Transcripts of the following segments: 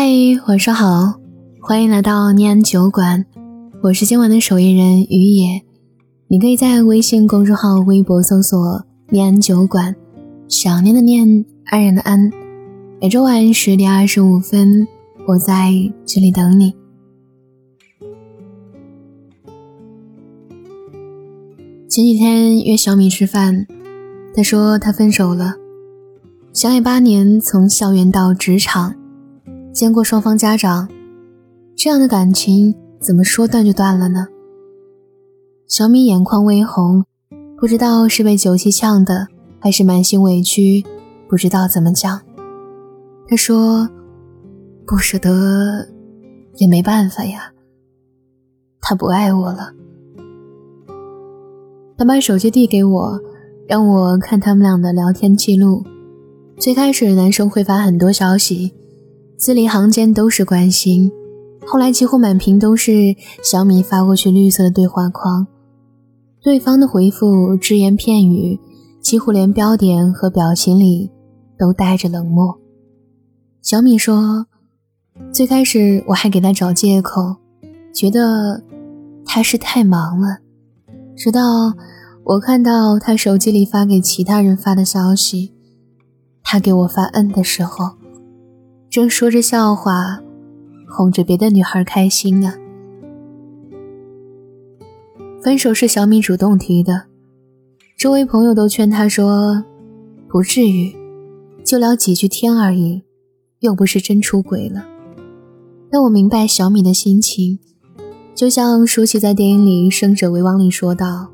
嗨，晚上好，欢迎来到念安酒馆，我是今晚的守夜人于野。你可以在微信公众号、微博搜索“念安酒馆”，想念的念，安然的安。每周晚十点二十五分，我在这里等你。前几天约小米吃饭，他说他分手了。相爱八年，从校园到职场，见过双方家长，这样的感情怎么说断就断了呢？小米眼眶微红，不知道是被酒气呛的，还是满心委屈，不知道怎么讲。他说：“不舍得，也没办法呀。他不爱我了。”他把手机递给我，让我看他们俩的聊天记录。最开始，男生会发很多消息，字里行间都是关心。后来，几乎满屏都是小米发过去绿色的对话框，对方的回复只言片语，几乎连标点和表情里都带着冷漠。小米说：“最开始我还给他找借口，觉得他是太忙了。直到我看到他手机里发给其他人发的消息。”他给我发嗯的时候，正说着笑话，哄着别的女孩开心呢。分手是小米主动提的，周围朋友都劝他说：“不至于，就聊几句天而已，又不是真出轨了。”但我明白小米的心情，就像舒淇在电影里《胜者为王》里说道：“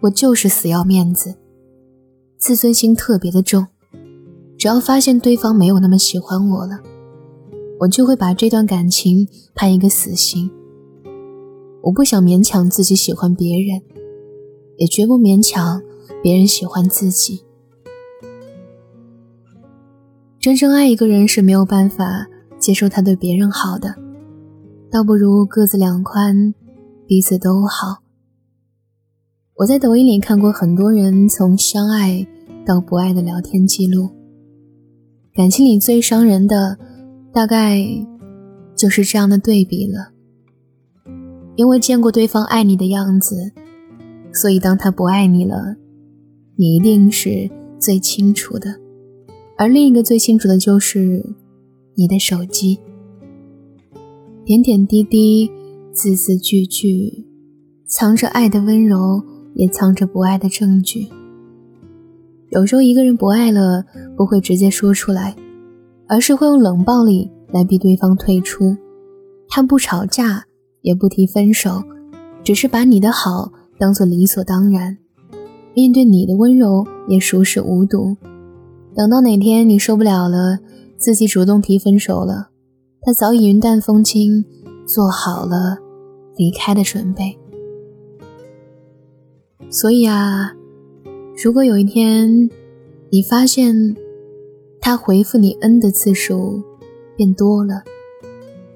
我就是死要面子，自尊心特别的重。”只要发现对方没有那么喜欢我了，我就会把这段感情判一个死刑。我不想勉强自己喜欢别人，也绝不勉强别人喜欢自己。真正爱一个人是没有办法接受他对别人好的，倒不如各自两宽，彼此都好。我在抖音里看过很多人从相爱到不爱的聊天记录。感情里最伤人的，大概就是这样的对比了。因为见过对方爱你的样子，所以当他不爱你了，你一定是最清楚的。而另一个最清楚的就是你的手机，点点滴滴，字字句句，藏着爱的温柔，也藏着不爱的证据。有时候一个人不爱了，不会直接说出来，而是会用冷暴力来逼对方退出。他不吵架，也不提分手，只是把你的好当做理所当然，面对你的温柔也熟视无睹。等到哪天你受不了了，自己主动提分手了，他早已云淡风轻，做好了离开的准备。所以啊。如果有一天，你发现他回复你“恩”的次数变多了，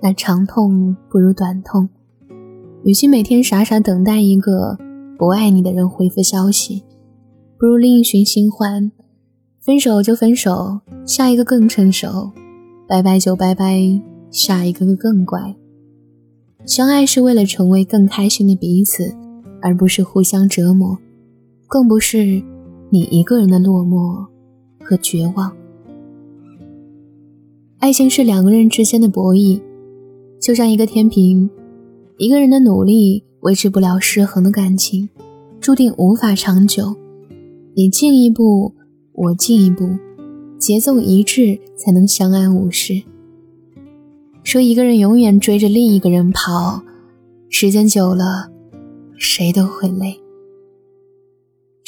那长痛不如短痛。与其每天傻傻等待一个不爱你的人回复消息，不如另寻新欢。分手就分手，下一个更成熟；拜拜就拜拜，下一个更乖。相爱是为了成为更开心的彼此，而不是互相折磨，更不是。你一个人的落寞和绝望，爱情是两个人之间的博弈，就像一个天平，一个人的努力维持不了失衡的感情，注定无法长久。你进一步，我进一步，节奏一致才能相安无事。说一个人永远追着另一个人跑，时间久了，谁都会累。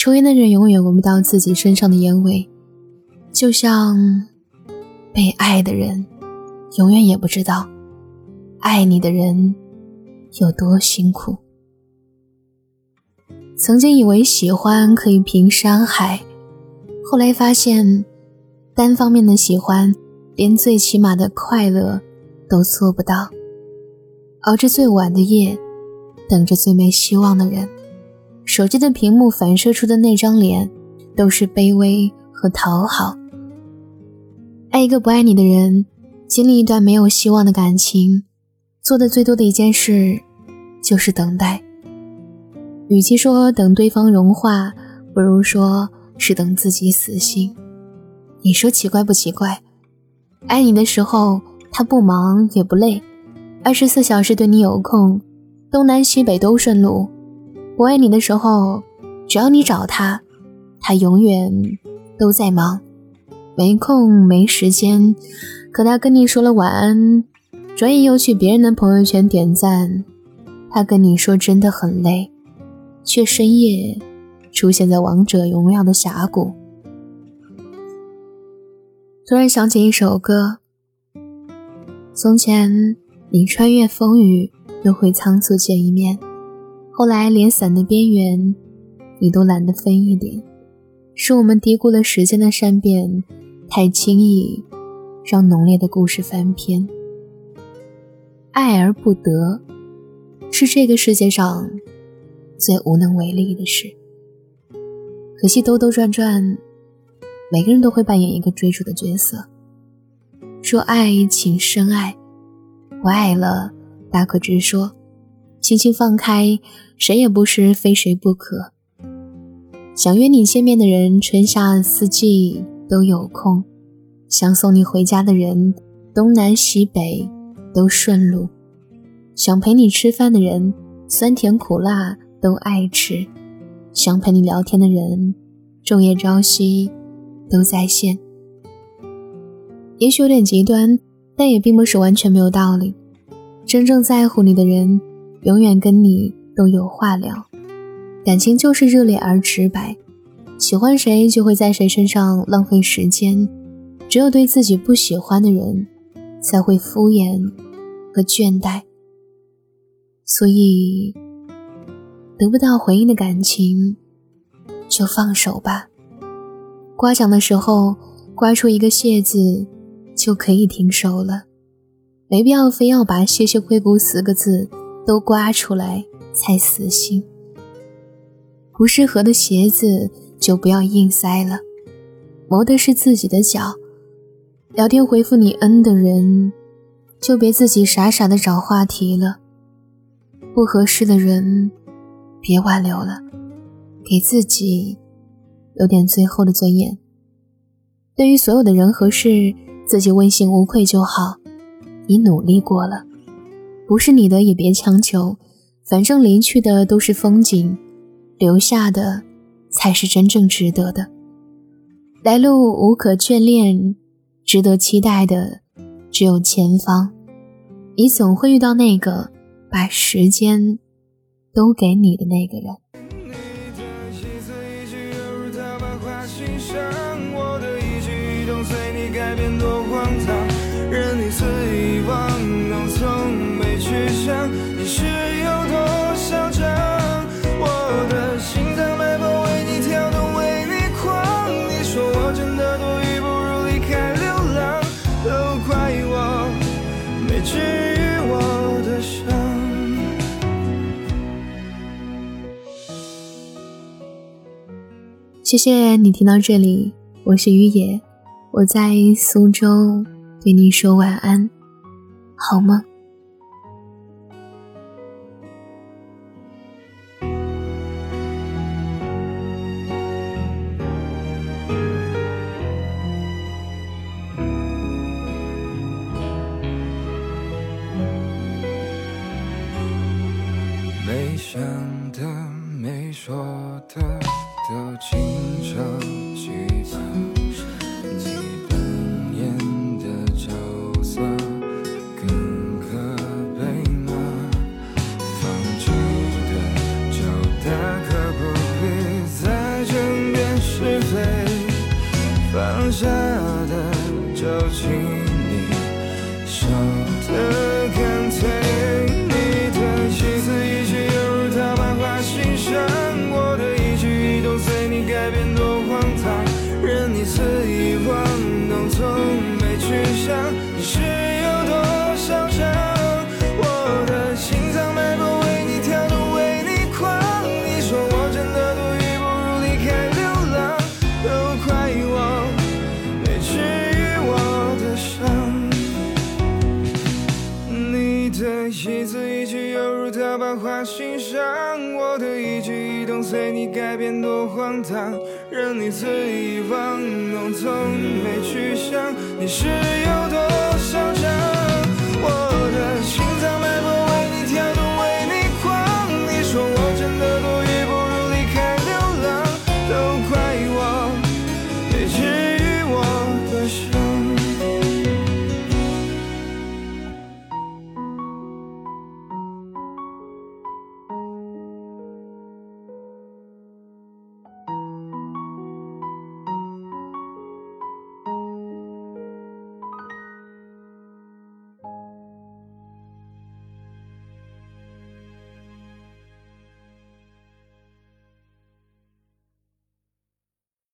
抽烟的人永远闻不到自己身上的烟味，就像被爱的人永远也不知道爱你的人有多辛苦。曾经以为喜欢可以平山海，后来发现单方面的喜欢连最起码的快乐都做不到。熬着最晚的夜，等着最没希望的人。手机的屏幕反射出的那张脸，都是卑微和讨好。爱一个不爱你的人，经历一段没有希望的感情，做的最多的一件事就是等待。与其说等对方融化，不如说是等自己死心。你说奇怪不奇怪？爱你的时候，他不忙也不累，二十四小时对你有空，东南西北都顺路；不爱你的时候，只要你找他，他永远都在忙，没空没时间。可他跟你说了晚安，转眼又去别人的朋友圈点赞。他跟你说真的很累，却深夜出现在王者荣耀的峡谷。突然想起一首歌。从前，你穿越风雨都会仓促见一面，后来连伞的边缘，你都懒得分一点。是我们低估了时间的善变，太轻易。让浓烈的故事翻篇，爱而不得，是这个世界上最无能为力的事。可惜兜兜转转，每个人都会扮演一个追逐的角色。说爱，请深爱；不爱了，大可直说，轻轻放开，谁也不是非谁不可。想约你见面的人，春夏四季都有空。想送你回家的人，东南西北都顺路；想陪你吃饭的人，酸甜苦辣都爱吃；想陪你聊天的人，昼夜朝夕都在线。也许有点极端，但也并不是完全没有道理。真正在乎你的人，永远跟你都有话聊。感情就是热烈而直白，喜欢谁就会在谁身上浪费时间。只有对自己不喜欢的人，才会敷衍和倦怠。所以，得不到回应的感情，就放手吧。刮奖的时候，刮出一个谢字，就可以停手了。没必要非要把“谢谢惠顾”四个字都刮出来才死心。不适合的鞋子就不要硬塞了，磨的是自己的脚。聊天回复你恩的人，就别自己傻傻的找话题了。不合适的人，别挽留了，给自己留点最后的尊严。对于所有的人和事，自己问心无愧就好。你努力过了，不是你的也别强求。反正离去的都是风景，留下的才是真正值得的。来路无可眷恋。值得期待的只有前方，你总会遇到那个把时间都给你的那个人。随你改变多荒唐谢谢你听到这里，我是于野，我在苏州对你说晚安，好吗？没想的，没说的。都经常记吧，万花欣赏，我的一举一动随你改变多荒唐，任你肆意玩弄，从没去想你是有。